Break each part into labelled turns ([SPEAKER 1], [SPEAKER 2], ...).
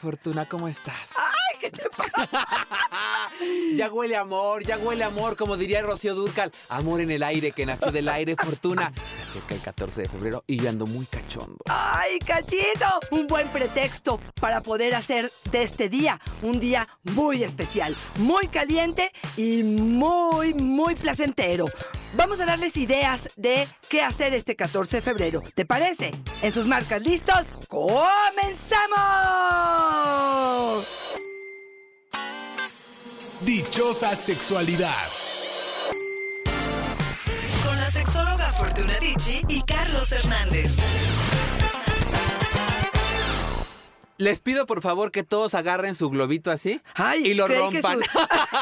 [SPEAKER 1] Fortuna, ¿cómo estás?
[SPEAKER 2] ¡Ay, qué te pasa!
[SPEAKER 1] ya huele amor, ya huele amor, como diría Rocío Durcal. Amor en el aire que nació del aire, Fortuna. Se acerca el 14 de febrero y yo ando muy cachondo.
[SPEAKER 2] ¡Ay, cachito! Un buen pretexto para poder hacer de este día un día muy especial, muy caliente y muy, muy placentero. Vamos a darles ideas de qué hacer este 14 de febrero. ¿Te parece? En sus marcas, ¿listos? ¡Comenzamos!
[SPEAKER 3] Dichosa sexualidad.
[SPEAKER 4] Con la sexóloga Fortuna Dicci y Carlos Hernández.
[SPEAKER 1] Les pido por favor que todos agarren su globito así
[SPEAKER 2] Ay,
[SPEAKER 1] y lo rompan.
[SPEAKER 2] su-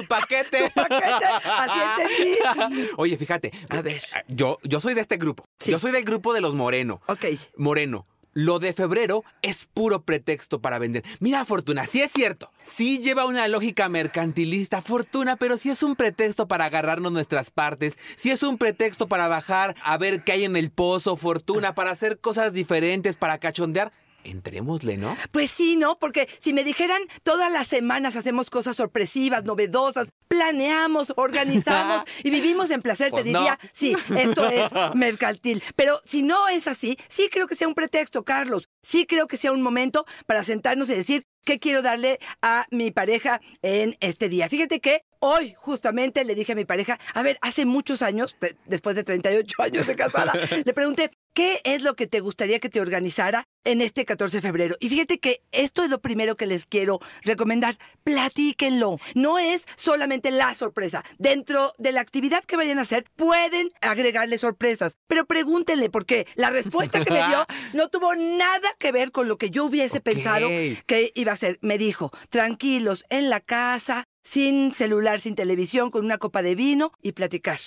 [SPEAKER 1] su paquete.
[SPEAKER 2] paquete, así entendí.
[SPEAKER 1] Oye, fíjate.
[SPEAKER 2] A ver.
[SPEAKER 1] Yo, yo soy de este grupo.
[SPEAKER 2] Sí.
[SPEAKER 1] Yo soy del grupo de los Moreno.
[SPEAKER 2] Ok.
[SPEAKER 1] Moreno. Lo de febrero es puro pretexto para vender. Mira, Fortuna, sí es cierto. Sí lleva una lógica mercantilista, Fortuna, pero sí es un pretexto para agarrarnos nuestras partes. Sí es un pretexto para bajar a ver qué hay en el pozo, Fortuna, para hacer cosas diferentes, para cachondear. Entrémosle, ¿no?
[SPEAKER 2] Pues sí, ¿no? Porque si me dijeran todas las semanas hacemos cosas sorpresivas, novedosas, planeamos, organizamos y vivimos en placer,
[SPEAKER 1] Pues
[SPEAKER 2] te
[SPEAKER 1] no.
[SPEAKER 2] diría, sí, esto es mercantil. Pero si no es así, sí creo que sea un pretexto, Carlos. Sí creo que sea un momento para sentarnos y decir qué quiero darle a mi pareja en este día. Fíjate que hoy justamente le dije a mi pareja, a ver, hace muchos años, de- después de 38 años de casada, le pregunté, ¿qué es lo que te gustaría que te organizara en este 14 de febrero? Y fíjate que esto es lo primero que les quiero recomendar. Platíquenlo. No es solamente la sorpresa. Dentro de la actividad que vayan a hacer, pueden agregarle sorpresas. Pero pregúntenle, porque la respuesta que me dio no tuvo nada que ver con lo que yo hubiese pensado que iba a ser. Me dijo, tranquilos, en la casa, sin celular, sin televisión, con una copa de vino y platicar.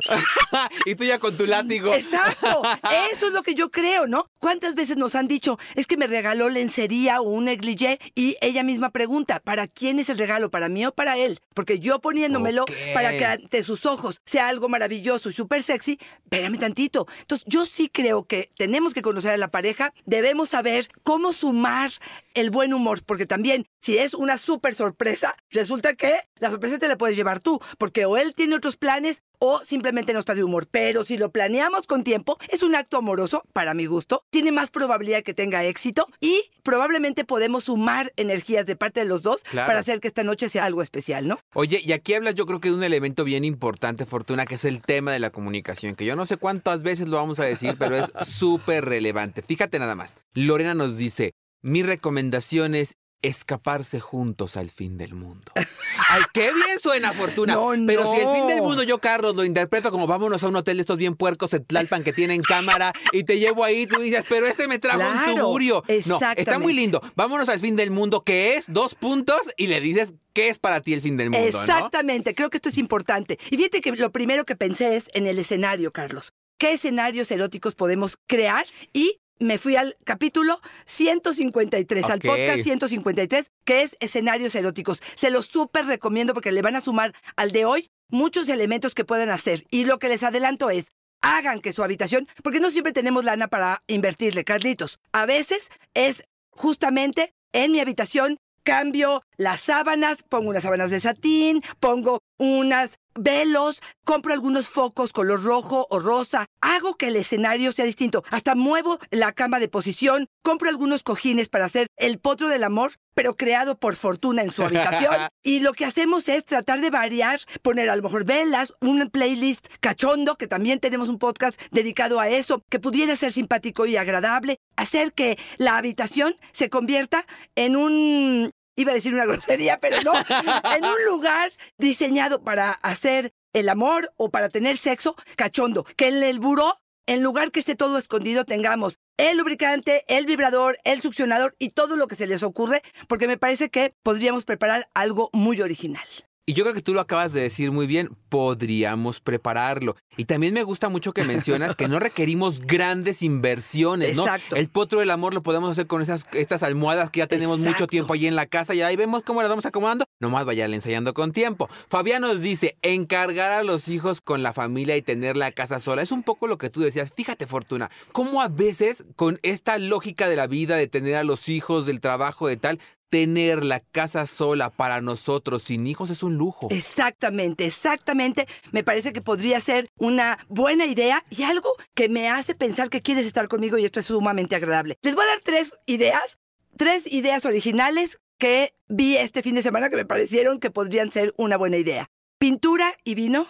[SPEAKER 1] y tú ya con tu látigo.
[SPEAKER 2] Exacto, eso es lo que yo creo, ¿no? ¿Cuántas veces nos han dicho, es que me regaló lencería o un negligé? Y ella misma pregunta, ¿para quién es el regalo? ¿Para mí o para él? Porque yo poniéndomelo para que ante sus ojos sea algo maravilloso y súper sexy, espérame tantito. Entonces, yo sí creo que tenemos que conocer a la pareja, debemos saber cómo sumar el buen humor, porque también, si es una súper sorpresa, resulta que la sorpresa te la puedes llevar tú, porque o él tiene otros planes o simplemente no está de humor. Pero si lo planeamos con tiempo, es un acto amoroso, para mi gusto, tiene más probabilidad que tenga éxito y probablemente podemos sumar energías de parte de los dos
[SPEAKER 1] Claro.
[SPEAKER 2] para hacer que esta noche sea algo especial, ¿no?
[SPEAKER 1] Oye, y aquí hablas yo creo que de un elemento bien importante, Fortuna, que es el tema de la comunicación, que yo no sé cuántas veces lo vamos a decir, pero es súper relevante. Fíjate nada más. Lorena nos dice, mi recomendación es escaparse juntos al fin del mundo. Ay, qué bien suena, Fortuna.
[SPEAKER 2] No,
[SPEAKER 1] Pero
[SPEAKER 2] no.
[SPEAKER 1] si el fin del mundo yo, Carlos, lo interpreto como vámonos a un hotel de estos bien puercos de Tlalpan que tienen cámara y te llevo ahí, tú dices, pero este me trajo un tuburio. No, está muy lindo. Vámonos al fin del mundo, que es dos puntos, y le dices qué es para ti el fin del mundo, ¿no?
[SPEAKER 2] Exactamente, creo que esto es importante. Y fíjate que lo primero que pensé es en el escenario, Carlos. ¿Qué escenarios eróticos podemos crear? Y me fui al capítulo 153, al
[SPEAKER 1] Ok.
[SPEAKER 2] podcast 153, que es escenarios eróticos. Se los súper recomiendo porque le van a sumar al de hoy muchos elementos que pueden hacer. Y lo que les adelanto es, hagan que su habitación, porque no siempre tenemos lana para invertirle, Carlitos. A veces es justamente en mi habitación cambio las sábanas, pongo unas sábanas de satín, pongo unas velos, compro algunos focos color rojo o rosa, hago que el escenario sea distinto, hasta muevo la cama de posición, compro algunos cojines para hacer el potro del amor, pero creado por fortuna en su habitación. y lo que hacemos es tratar de variar, poner a lo mejor velas, un playlist cachondo, que también tenemos un podcast dedicado a eso, que pudiera ser simpático y agradable, hacer que la habitación se convierta en un iba a decir una grosería, pero no, en un lugar diseñado para hacer el amor o para tener sexo cachondo, que en el buró, en lugar que esté todo escondido, tengamos el lubricante, el vibrador, el succionador y todo lo que se les ocurre, porque me parece que podríamos preparar algo muy original.
[SPEAKER 1] Y yo creo que tú lo acabas de decir muy bien, podríamos prepararlo. Y también me gusta mucho que mencionas que no requerimos grandes inversiones, ¿no?
[SPEAKER 2] Exacto.
[SPEAKER 1] El potro del amor lo podemos hacer con esas estas almohadas que ya tenemos mucho tiempo ahí en la casa y ahí vemos cómo las vamos acomodando. Nomás vayan ensayando con tiempo. Fabián nos dice, encargar a los hijos con la familia y tener la casa sola. Es un poco lo que tú decías. Fíjate, Fortuna, cómo a veces con esta lógica de la vida, de tener a los hijos, del trabajo, de tal, tener la casa sola para nosotros sin hijos es un lujo.
[SPEAKER 2] Exactamente, exactamente. Me parece que podría ser una buena idea y algo que me hace pensar que quieres estar conmigo y esto es sumamente agradable. Les voy a dar tres ideas, tres ideas originales que vi este fin de semana que me parecieron que podrían ser una buena idea. Pintura y vino,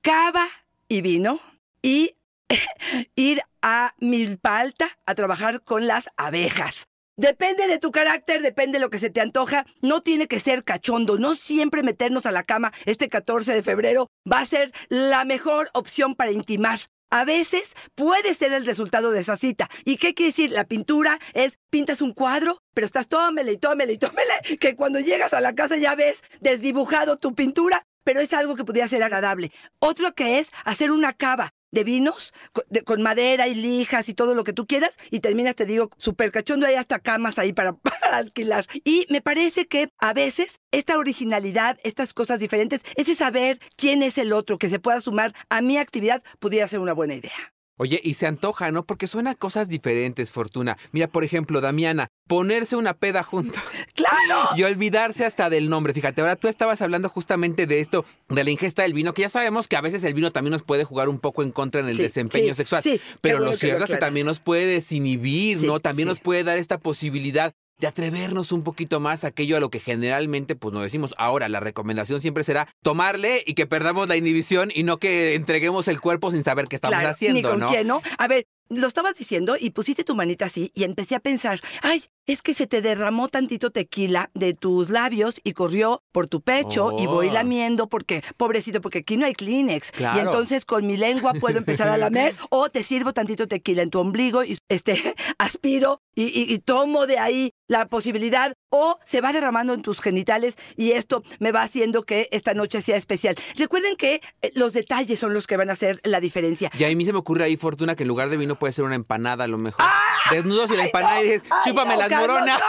[SPEAKER 2] cava y vino y ir a Milpa Alta a trabajar con las abejas. Depende de tu carácter, depende de lo que se te antoja. No tiene que ser cachondo. No siempre meternos a la cama este 14 de febrero va a ser la mejor opción para intimar. A veces puede ser el resultado de esa cita. ¿Y qué quiere decir? La pintura es pintas un cuadro, pero estás tómele y tómele y tómele, que cuando llegas a la casa ya ves desdibujado tu pintura, pero es algo que podría ser agradable. Otro que es hacer una cava de vinos de- con madera y lijas y todo lo que tú quieras y terminas, te digo, súper cachondo, hay hasta camas ahí para, para alquilar. Y me parece que a veces esta originalidad, estas cosas diferentes, ese saber quién es el otro que se pueda sumar a mi actividad, pudiera ser una buena idea.
[SPEAKER 1] Oye, y se antoja, ¿no? Porque suena cosas diferentes, Fortuna. Mira, por ejemplo, Damiana, ponerse una peda juntos
[SPEAKER 2] ¡Claro!
[SPEAKER 1] y olvidarse hasta del nombre. Fíjate, ahora tú estabas hablando justamente de esto, de la ingesta del vino, que ya sabemos que a veces el vino también nos puede jugar un poco en contra en el
[SPEAKER 2] Sí,
[SPEAKER 1] desempeño
[SPEAKER 2] sí,
[SPEAKER 1] sexual.
[SPEAKER 2] sí,
[SPEAKER 1] Pero lo cierto es que también nos puede desinhibir, ¿no? También nos puede dar esta posibilidad de atrevernos un poquito más a aquello a lo que generalmente pues no decimos. Ahora, la recomendación siempre será tomarle y que perdamos la inhibición y no que entreguemos el cuerpo sin saber qué estamos
[SPEAKER 2] Claro,
[SPEAKER 1] haciendo,
[SPEAKER 2] ni con
[SPEAKER 1] ¿no?
[SPEAKER 2] quién, ¿no? A ver, lo estabas diciendo y pusiste tu manita así y empecé a pensar, ay, es que se te derramó tantito tequila de tus labios y corrió por tu pecho y voy
[SPEAKER 1] Oh.
[SPEAKER 2] lamiendo porque, pobrecito, porque aquí no hay Kleenex.
[SPEAKER 1] Claro.
[SPEAKER 2] Y entonces con mi lengua puedo empezar a lamer o te sirvo tantito tequila en tu ombligo y este, aspiro y, y- y tomo de ahí la posibilidad o se va derramando en tus genitales y esto me va haciendo que esta noche sea especial. Recuerden que eh, los detalles son los que van a hacer la diferencia.
[SPEAKER 1] Y a mí se me ocurre ahí, Fortuna, que en lugar de vino puede ser una empanada a lo mejor. Desnudos y la empanada y dices,
[SPEAKER 2] ¡Ay,
[SPEAKER 1] chúpame
[SPEAKER 2] no,
[SPEAKER 1] las moronas.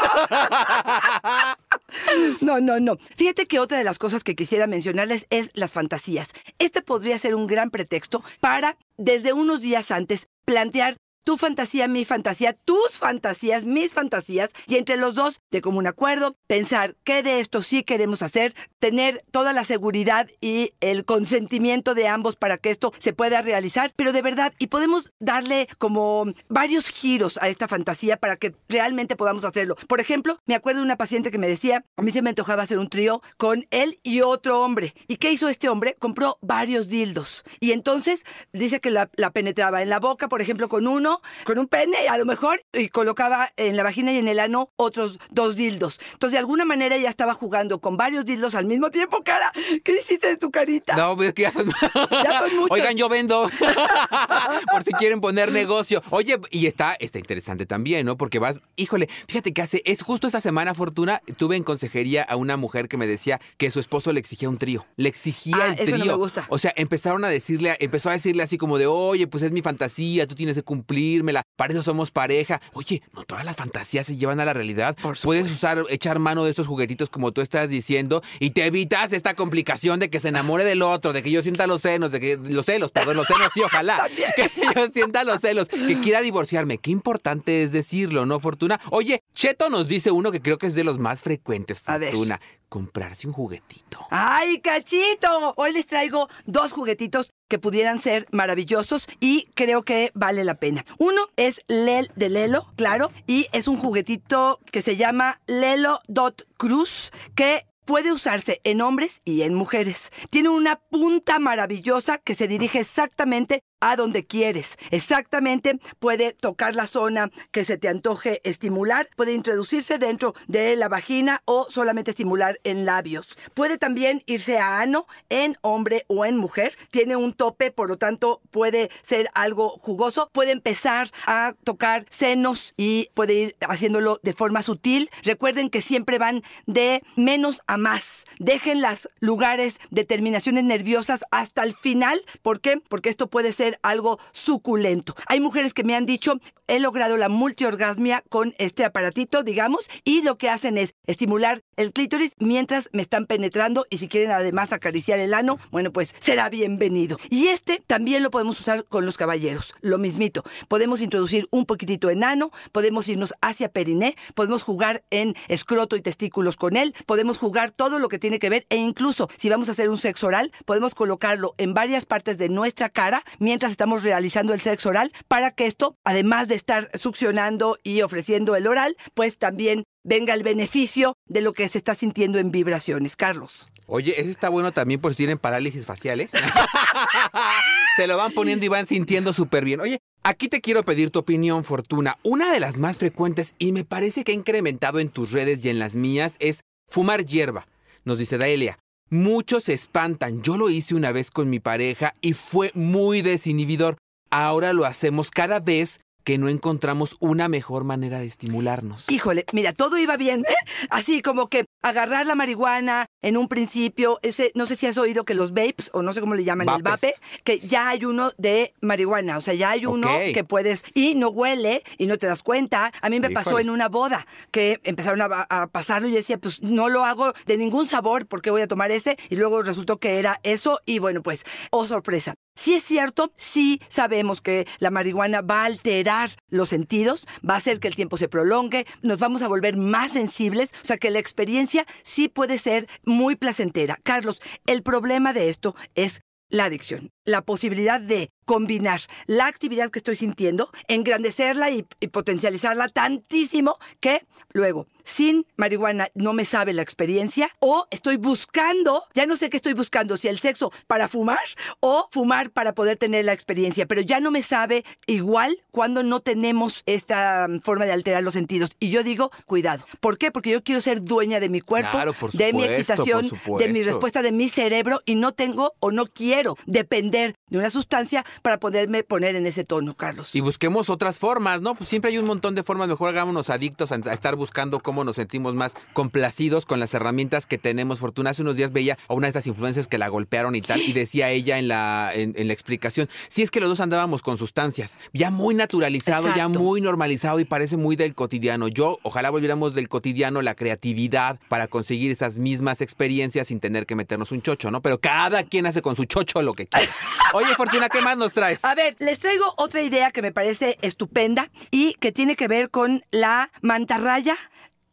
[SPEAKER 2] No, no, no. Fíjate que otra de las cosas que quisiera mencionarles es las fantasías. Este podría ser un gran pretexto para, desde unos días antes, plantear tu fantasía, mi fantasía, tus fantasías, mis fantasías, y entre los dos, de común acuerdo, pensar qué de esto sí queremos hacer, tener toda la seguridad y el consentimiento de ambos para que esto se pueda realizar, pero de verdad, y podemos darle como varios giros a esta fantasía para que realmente podamos hacerlo. Por ejemplo, me acuerdo de una paciente que me decía, a mí se me antojaba hacer un trío con él y otro hombre. ¿Y qué hizo este hombre? Compró varios dildos. Y entonces dice que la, la penetraba en la boca, por ejemplo, con uno, con un pene a lo mejor, y colocaba en la vagina y en el ano otros dos dildos. Entonces, de alguna manera ella estaba jugando con varios dildos al mismo tiempo, cara. ¿Qué hiciste de tu carita?
[SPEAKER 1] No, es que ya son...
[SPEAKER 2] Ya son muchos.
[SPEAKER 1] Oigan, yo vendo. Por si quieren poner negocio. Oye, y está, está interesante también, ¿no? Porque vas, híjole, fíjate que hace, es justo esta semana, Fortuna, tuve en consejería a una mujer que me decía que su esposo le exigía un trío. Le exigía
[SPEAKER 2] Ah,
[SPEAKER 1] el
[SPEAKER 2] eso
[SPEAKER 1] trío.
[SPEAKER 2] no me gusta.
[SPEAKER 1] O sea, empezaron a decirle, empezó a decirle así como de, oye, pues es mi fantasía, tú tienes que cumplírmela, para eso somos pareja. Oye, no todas las fantasías se llevan a la realidad. Puedes usar, echar mano de estos juguetitos como tú estás diciendo y te evitas esta complicación de que se enamore del otro, de que yo sienta los senos, de que los celos, perdón, los senos sí, ojalá. que yo sienta los celos, que quiera divorciarme. Qué importante es decirlo, ¿no, Fortuna? Oye, Cheto nos dice uno que creo que es de los más frecuentes,
[SPEAKER 2] A ver.
[SPEAKER 1] Fortuna. Comprarse un juguetito.
[SPEAKER 2] ¡Ay, cachito! Hoy les traigo dos juguetitos que pudieran ser maravillosos y creo que vale la pena. Uno es Lel de Lelo, claro, y es un juguetito que se llama Lelo Dot Cruz, que puede usarse en hombres y en mujeres. Tiene una punta maravillosa que se dirige exactamente a donde quieres. Exactamente, puede tocar la zona que se te antoje estimular, puede introducirse dentro de la vagina o solamente estimular en labios. Puede también irse a ano en hombre o en mujer. Tiene un tope, por lo tanto puede ser algo jugoso. Puede empezar a tocar senos y puede ir haciéndolo de forma sutil. Recuerden que siempre van de menos a más. Dejen los lugares de terminaciones nerviosas hasta el final. ¿Por qué? Porque esto puede ser algo suculento. Hay mujeres que me han dicho, he logrado la multiorgasmia con este aparatito, digamos, y lo que hacen es estimular el clítoris mientras me están penetrando y si quieren además acariciar el ano, bueno, pues será bienvenido. Y este también lo podemos usar con los caballeros, lo mismito. Podemos introducir un poquitito en ano, podemos irnos hacia periné, podemos jugar en escroto y testículos con él, podemos jugar todo lo que tiene que ver e incluso si vamos a hacer un sexo oral, podemos colocarlo en varias partes de nuestra cara mientras estamos realizando el sexo oral para que esto, además de estar succionando y ofreciendo el oral, pues también venga el beneficio de lo que se está sintiendo en vibraciones. Carlos.
[SPEAKER 1] Oye, ese está bueno también por si tienen parálisis facial, ¿eh? Se lo van poniendo y van sintiendo súper bien. Oye, aquí te quiero pedir tu opinión, Fortuna. Una de las más frecuentes y me parece que ha incrementado en tus redes y en las mías es fumar hierba. Nos dice Daelia. Muchos se espantan. Yo lo hice una vez con mi pareja y fue muy desinhibidor. Ahora lo hacemos cada vez que no encontramos una mejor manera de estimularnos.
[SPEAKER 2] Híjole, mira, todo iba bien. Así como que agarrar la marihuana en un principio, ese, no sé si has oído que los vapes, o no sé cómo le llaman, el vape, que ya hay uno de marihuana, o sea, ya hay uno que puedes, y no huele, y no te das cuenta. A mí me pasó en una boda, que empezaron a, a, pasarlo y yo decía, pues no lo hago de ningún sabor, porque voy a tomar ese? Y luego resultó que era eso, y bueno, pues, oh sorpresa. Si es cierto, sí sabemos que la marihuana va a alterar los sentidos, va a hacer que el tiempo se prolongue, nos vamos a volver más sensibles, o sea que la experiencia sí puede ser muy placentera. Carlos, el problema de esto es la adicción, la posibilidad de combinar la actividad que estoy sintiendo, engrandecerla y, potencializarla tantísimo que luego, sin marihuana, no me sabe la experiencia o estoy buscando, ya no sé qué estoy buscando, si el sexo para fumar o fumar para poder tener la experiencia, pero ya no me sabe igual cuando no tenemos esta mm, forma de alterar los sentidos. Y yo digo, cuidado. ¿Por qué? Porque yo quiero ser dueña de mi cuerpo, de mi excitación, de mi respuesta de mi cerebro y no tengo o no quiero depender de una sustancia para poderme poner en ese tono, Carlos.
[SPEAKER 1] Y busquemos otras formas, ¿no? Pues siempre hay un montón de formas, mejor hagámonos adictos a, estar buscando cómo nos sentimos más complacidos con las herramientas que tenemos. Fortuna, hace unos días veía a una de estas influencias que la golpearon y tal, y decía ella en la, en, la explicación, si es que los dos andábamos con sustancias, ya muy naturalizado, ya muy normalizado y parece muy del cotidiano. Yo, ojalá volviéramos del cotidiano la creatividad para conseguir esas mismas experiencias sin tener que meternos un chocho, ¿no? Pero cada quien hace con su chocho lo que quiere. Oye, Fortuna, ¿qué más nos traes?
[SPEAKER 2] A ver, les traigo otra idea que me parece estupenda y que tiene que ver con la mantarraya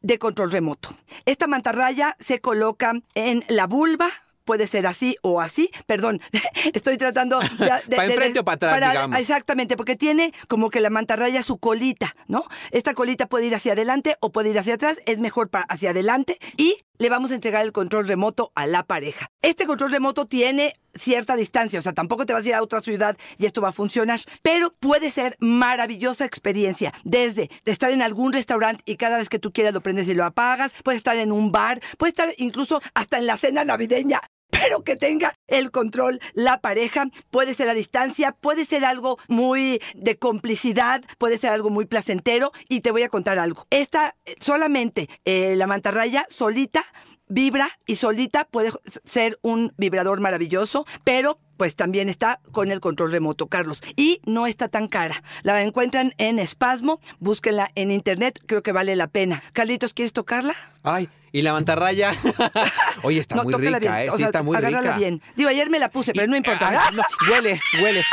[SPEAKER 2] de control remoto. Esta mantarraya se coloca en la vulva, puede ser así o así. Perdón, estoy tratando
[SPEAKER 1] de. ¿Para enfrente o para atrás, digamos?
[SPEAKER 2] Exactamente, porque tiene como que la mantarraya su colita, ¿no? Esta colita puede ir hacia adelante o puede ir hacia atrás, es mejor para hacia adelante y le vamos a entregar el control remoto a la pareja. Este control remoto tiene cierta distancia, o sea, tampoco te vas a ir a otra ciudad y esto va a funcionar, pero puede ser maravillosa experiencia, desde estar en algún restaurante y cada vez que tú quieras lo prendes y lo apagas, puede estar en un bar, puede estar incluso hasta en la cena navideña pero que tenga el control la pareja. Puede ser a distancia, puede ser algo muy de complicidad, puede ser algo muy placentero. Y te voy a contar algo. Esta eh, solamente eh, la mantarraya solita vibra y solita puede ser un vibrador maravilloso, pero pues también está con el control remoto, Carlos. Y no está tan cara. La encuentran en Espasmo, búsquenla en internet, creo que vale la pena. Carlitos, ¿quieres tocarla?
[SPEAKER 1] Ay, y la mantarraya. Oye, está muy rica, ¿eh? sí, está muy rica.
[SPEAKER 2] bien. Digo, ayer me la puse, pero no importa.
[SPEAKER 1] Ah, huele, huele.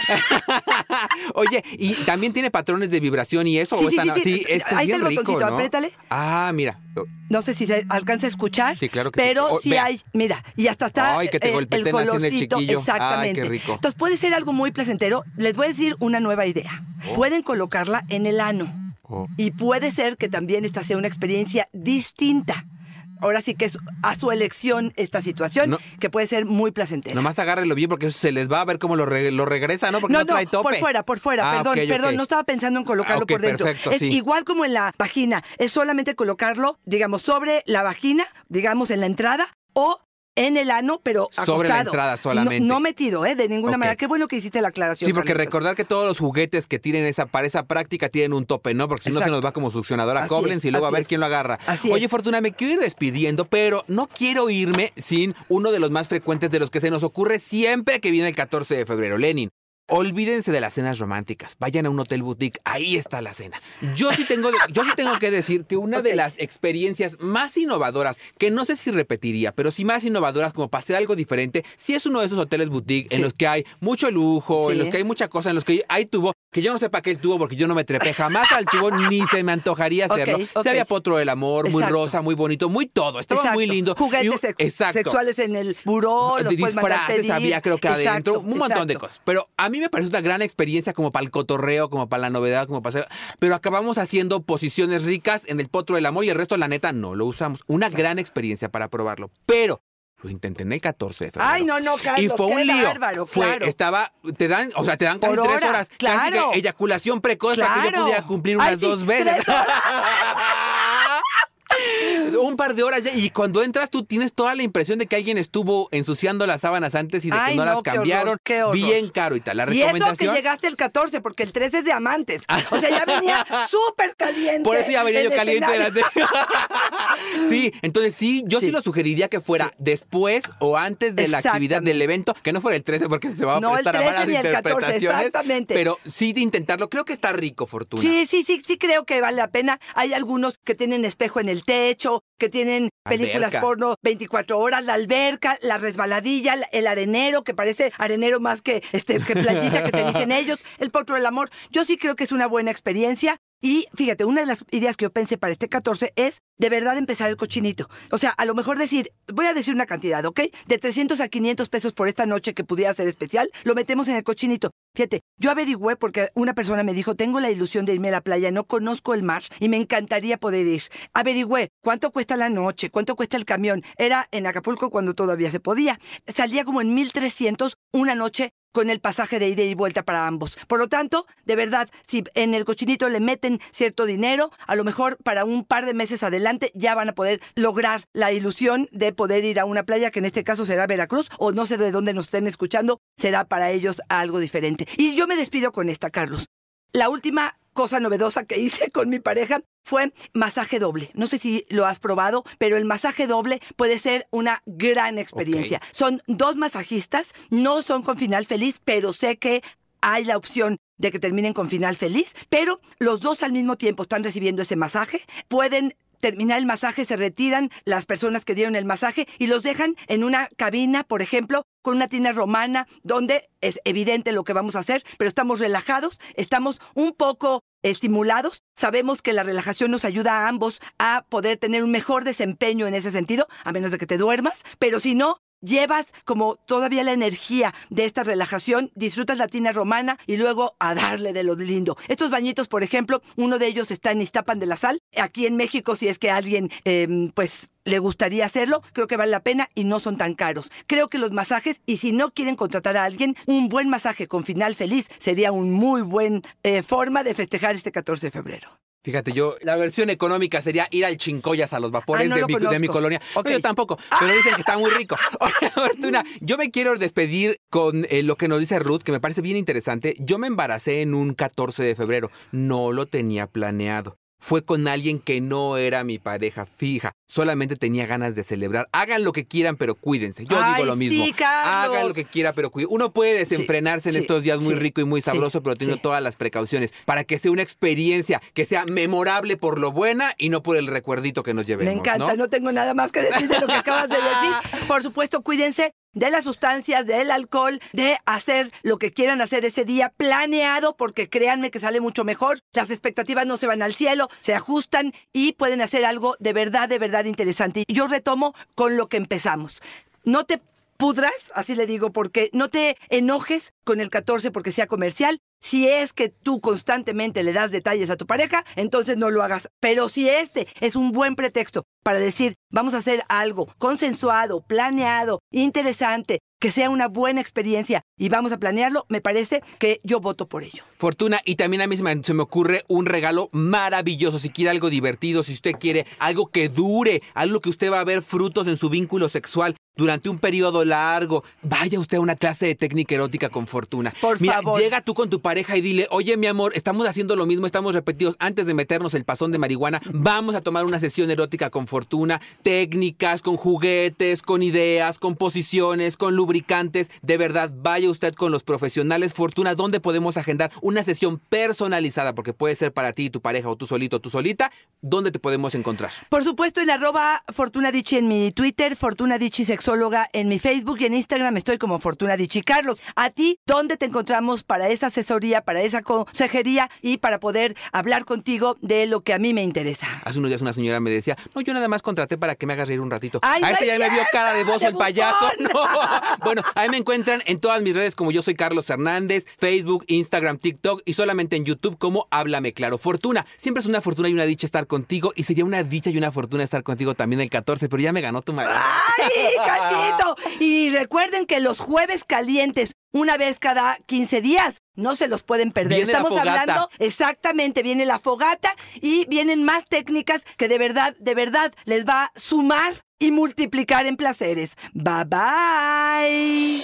[SPEAKER 1] Oye, y también tiene patrones de vibración y eso.
[SPEAKER 2] Sí, sí, sí, Ahí está el botoncito, apriétale.
[SPEAKER 1] Ah, mira.
[SPEAKER 2] No sé si se alcanza a escuchar.
[SPEAKER 1] Sí, claro que
[SPEAKER 2] Pero
[SPEAKER 1] oh,
[SPEAKER 2] sí, hay, mira, y hasta está
[SPEAKER 1] Ay, que te el, el colorcito.
[SPEAKER 2] Exactamente.
[SPEAKER 1] Ay, qué rico.
[SPEAKER 2] Entonces puede ser algo muy placentero. Les voy a decir una nueva idea. Oh. Pueden colocarla en el ano. Oh. Y puede ser que también esta sea una experiencia distinta ahora sí que es a su elección esta situación, que puede ser muy placentera.
[SPEAKER 1] Nomás agárrelo bien porque eso se les va a ver cómo lo, lo regresa, ¿no? Porque no, trae tope.
[SPEAKER 2] por fuera, por fuera, ah, perdón, perdón, no estaba pensando en colocarlo ah, por dentro. es igual como en la vagina, es solamente colocarlo, digamos, sobre la vagina, digamos, en la entrada, o en el ano, pero
[SPEAKER 1] Sobre la
[SPEAKER 2] acostado.
[SPEAKER 1] entrada solamente.
[SPEAKER 2] No, no metido, ¿eh? De ninguna manera. Qué bueno que hiciste la aclaración.
[SPEAKER 1] Sí, porque
[SPEAKER 2] Carlitos.
[SPEAKER 1] recordar que todos los juguetes que tienen esa, para esa práctica tienen un tope, ¿no? Porque si no se nos va como succionadora Koblenz y luego a ver
[SPEAKER 2] es.
[SPEAKER 1] quién lo agarra.
[SPEAKER 2] Así
[SPEAKER 1] Oye,
[SPEAKER 2] es.
[SPEAKER 1] Fortuna, me quiero ir despidiendo, pero no quiero irme sin uno de los más frecuentes de los que se nos ocurre siempre que viene el 14 de febrero, Lenin. Olvídense de las cenas románticas. Vayan a un hotel boutique. Ahí está la cena. Yo sí tengo, yo sí tengo que decir que una de las experiencias más innovadoras, que no sé si repetiría, pero sí más innovadoras como para hacer algo diferente, sí es uno de esos hoteles boutique en los que hay mucho lujo, en los que hay mucha cosa, en los que hay tubo, que yo no sé para qué el tubo, porque yo no me trepé jamás al tubo, ni se me antojaría hacerlo.
[SPEAKER 2] ok.
[SPEAKER 1] Se había potro del amor, muy rosa, muy bonito, muy todo. Estaba
[SPEAKER 2] Exacto.
[SPEAKER 1] muy lindo. Y
[SPEAKER 2] Juguetes sex-
[SPEAKER 1] exacto.
[SPEAKER 2] sexuales en el buró, los
[SPEAKER 1] disfraces había creo que
[SPEAKER 2] Exacto,
[SPEAKER 1] adentro, un montón de cosas. Pero a mí me parece una gran experiencia como para el cotorreo, como para la novedad, como para Pero acabamos haciendo posiciones ricas en el potro del amor y el resto, la neta, no lo usamos. Una gran experiencia para probarlo. Pero lo intenté en el 14 de febrero.
[SPEAKER 2] Ay, no, no, Carlos,
[SPEAKER 1] Y fue un lío.
[SPEAKER 2] bárbaro,
[SPEAKER 1] fue,
[SPEAKER 2] claro.
[SPEAKER 1] estaba, te dan, o sea, te dan casi
[SPEAKER 2] Por
[SPEAKER 1] tres
[SPEAKER 2] hora,
[SPEAKER 1] horas. Casi
[SPEAKER 2] claro.
[SPEAKER 1] que eyaculación precoz para que yo
[SPEAKER 2] Claro.
[SPEAKER 1] pudiera cumplir
[SPEAKER 2] Ay,
[SPEAKER 1] unas
[SPEAKER 2] sí,
[SPEAKER 1] dos veces.
[SPEAKER 2] tres horas.
[SPEAKER 1] Un par de horas ya, y cuando entras tú tienes toda la impresión de que alguien estuvo ensuciando las sábanas antes y de que no,
[SPEAKER 2] no,
[SPEAKER 1] las
[SPEAKER 2] horror,
[SPEAKER 1] cambiaron.
[SPEAKER 2] qué horror.
[SPEAKER 1] Bien caro y tal. La
[SPEAKER 2] Y eso que
[SPEAKER 1] recomendación.
[SPEAKER 2] llegaste el 14, porque el 13 es de amantes. O sea, ya venía súper caliente.
[SPEAKER 1] Por eso ya venía yo caliente delante. sí, entonces sí, yo sí.
[SPEAKER 2] Sí.
[SPEAKER 1] lo sugeriría que fuera después o antes de la actividad del evento, que no fuera el 13 porque se va a
[SPEAKER 2] No,
[SPEAKER 1] prestar a
[SPEAKER 2] 13
[SPEAKER 1] malas
[SPEAKER 2] ni el 14,
[SPEAKER 1] interpretaciones.
[SPEAKER 2] exactamente.
[SPEAKER 1] Pero sí de intentarlo, creo que está rico, Fortuna.
[SPEAKER 2] Sí, sí, sí, sí creo que vale la pena. Hay algunos que tienen espejo en el techo, que tienen películas
[SPEAKER 1] Alberca.
[SPEAKER 2] porno 24 horas, la alberca, la resbaladilla, la- el arenero, que parece arenero más que, este, que playita que te dicen ellos, el potro del amor. Yo sí creo que es una buena experiencia. Y fíjate, una de las ideas que yo pensé para este 14 es de verdad empezar el cochinito. O sea, a lo mejor decir, voy a decir una cantidad, ¿ok? De 300 a 500 pesos por esta noche que pudiera ser especial, lo metemos en el cochinito. Fíjate, yo averigüé porque una persona me dijo, tengo la ilusión de irme a la playa, no conozco el mar y me encantaría poder ir. Averigüé cuánto cuesta la noche, cuánto cuesta el camión. Era en Acapulco cuando todavía se podía. Salía como en 1300 una noche con el pasaje de ida y vuelta para ambos. Por lo tanto, de verdad, si en el cochinito le meten cierto dinero, a lo mejor para un par de meses adelante ya van a poder lograr la ilusión de poder ir a una playa, que en este caso será Veracruz, o no sé de dónde nos estén escuchando, será para ellos algo diferente. Y yo me despido con esta, Carlos. La última cosa novedosa que hice con mi pareja fue masaje doble. No sé si lo has probado, pero el masaje doble puede ser una gran experiencia. Son dos masajistas, no son con final feliz, pero sé que hay la opción de que terminen con final feliz, pero los dos al mismo tiempo están recibiendo ese masaje, pueden terminar el masaje, se retiran las personas que dieron el masaje y los dejan en una cabina, por ejemplo, con una tina romana, donde es evidente lo que vamos a hacer, pero estamos relajados, estamos un poco estimulados, sabemos que la relajación nos ayuda a ambos a poder tener un mejor desempeño en ese sentido, a menos de que te duermas, pero si no, llevas como todavía la energía de esta relajación, disfrutas la tina romana y luego a darle de lo lindo. Estos bañitos, por ejemplo, uno de ellos está en Iztapan de la Sal. Aquí en México, si es que alguien, eh, pues le gustaría hacerlo, creo que vale la pena y no son tan caros. Creo que los masajes, y si no quieren contratar a alguien, un buen masaje con final feliz sería un muy buen eh, forma de festejar este 14 de febrero.
[SPEAKER 1] Fíjate, yo, la versión económica sería ir al Chincollas a los vapores
[SPEAKER 2] Ah, no
[SPEAKER 1] de,
[SPEAKER 2] lo
[SPEAKER 1] mi, de mi colonia. No,
[SPEAKER 2] Ok.
[SPEAKER 1] yo tampoco, pero dicen que está muy rico. Oye, Fortuna, yo me quiero despedir con eh, lo que nos dice Ruth, que me parece bien interesante. Yo me embaracé en un 14 de febrero. No lo tenía planeado. Fue con alguien que no era mi pareja fija. Solamente tenía ganas de celebrar. Hagan lo que quieran, pero cuídense. Yo
[SPEAKER 2] Ay,
[SPEAKER 1] digo lo mismo.
[SPEAKER 2] sí.
[SPEAKER 1] Hagan lo que quiera, pero cuídense. Uno puede desenfrenarse en
[SPEAKER 2] sí,
[SPEAKER 1] estos días muy rico y muy sabroso, pero teniendo todas las precauciones para que sea una experiencia que sea memorable por lo buena y no por el recuerdito que nos llevemos.
[SPEAKER 2] Me encanta,
[SPEAKER 1] ¿no?
[SPEAKER 2] ¿no? tengo nada más que decir de lo que acabas de decir. Por supuesto, cuídense de las sustancias, del alcohol, de hacer lo que quieran hacer ese día planeado, porque créanme que sale mucho mejor. Las expectativas no se van al cielo, se ajustan y pueden hacer algo de verdad, de verdad interesante. Yo retomo con lo que empezamos. No te pudras, así le digo, porque no te enojes con el 14 porque sea comercial. Si es que tú constantemente le das detalles a tu pareja, entonces no lo hagas. Pero si este es un buen pretexto para decir, vamos a hacer algo consensuado, planeado, interesante, que sea una buena experiencia y vamos a planearlo, me parece que yo voto por ello.
[SPEAKER 1] Fortuna, y también a mí se me, ocurre un regalo maravilloso. Si quiere algo divertido, si usted quiere algo que dure, algo que usted va a ver frutos en su vínculo sexual durante un periodo largo, vaya usted a una clase de técnica erótica con Fortuna.
[SPEAKER 2] Por
[SPEAKER 1] Mira,
[SPEAKER 2] favor.
[SPEAKER 1] llega tú con tu pareja y dile, oye mi amor, estamos haciendo lo mismo, estamos repetidos. Antes de meternos el pasón de marihuana, vamos a tomar una sesión erótica con Fortuna, técnicas, con juguetes, con ideas, con posiciones, con lubricantes. De verdad, vaya usted con los profesionales Fortuna, donde podemos agendar una sesión personalizada, porque puede ser para ti tu pareja o tú solito o tú solita, ¿dónde te podemos encontrar?
[SPEAKER 2] Por supuesto, en arroba Fortuna Dichi en mi Twitter, Fortuna Dichi Sexóloga en mi Facebook y en Instagram estoy como Fortuna Dichi Carlos. A ti, ¿dónde te encontramos para esa asesoría, para esa consejería y para poder hablar contigo de lo que a mí me interesa?
[SPEAKER 1] Hace unos días una señora me decía, no, yo nada más contraté para que me hagas reír un ratito.
[SPEAKER 2] Ay,
[SPEAKER 1] a
[SPEAKER 2] no
[SPEAKER 1] este
[SPEAKER 2] es
[SPEAKER 1] ya me vio cara de voz el payaso. No. Bueno, ahí me encuentran en todas mis redes como yo soy Carlos Hernández, Facebook, Instagram, TikTok y solamente en YouTube como Háblame Claro. Fortuna, siempre es una fortuna y una dicha estar contigo y sería una dicha y una fortuna estar contigo también el 14, pero ya me ganó tu madre.
[SPEAKER 2] ¡Ay, cachito! Y recuerden que los jueves calientes, una vez cada 15 días, no se los pueden perder.
[SPEAKER 1] Viene la
[SPEAKER 2] Estamos
[SPEAKER 1] fogata.
[SPEAKER 2] hablando, exactamente, viene la fogata y vienen más técnicas que de verdad, de verdad les va a sumar y multiplicar en placeres. Bye bye.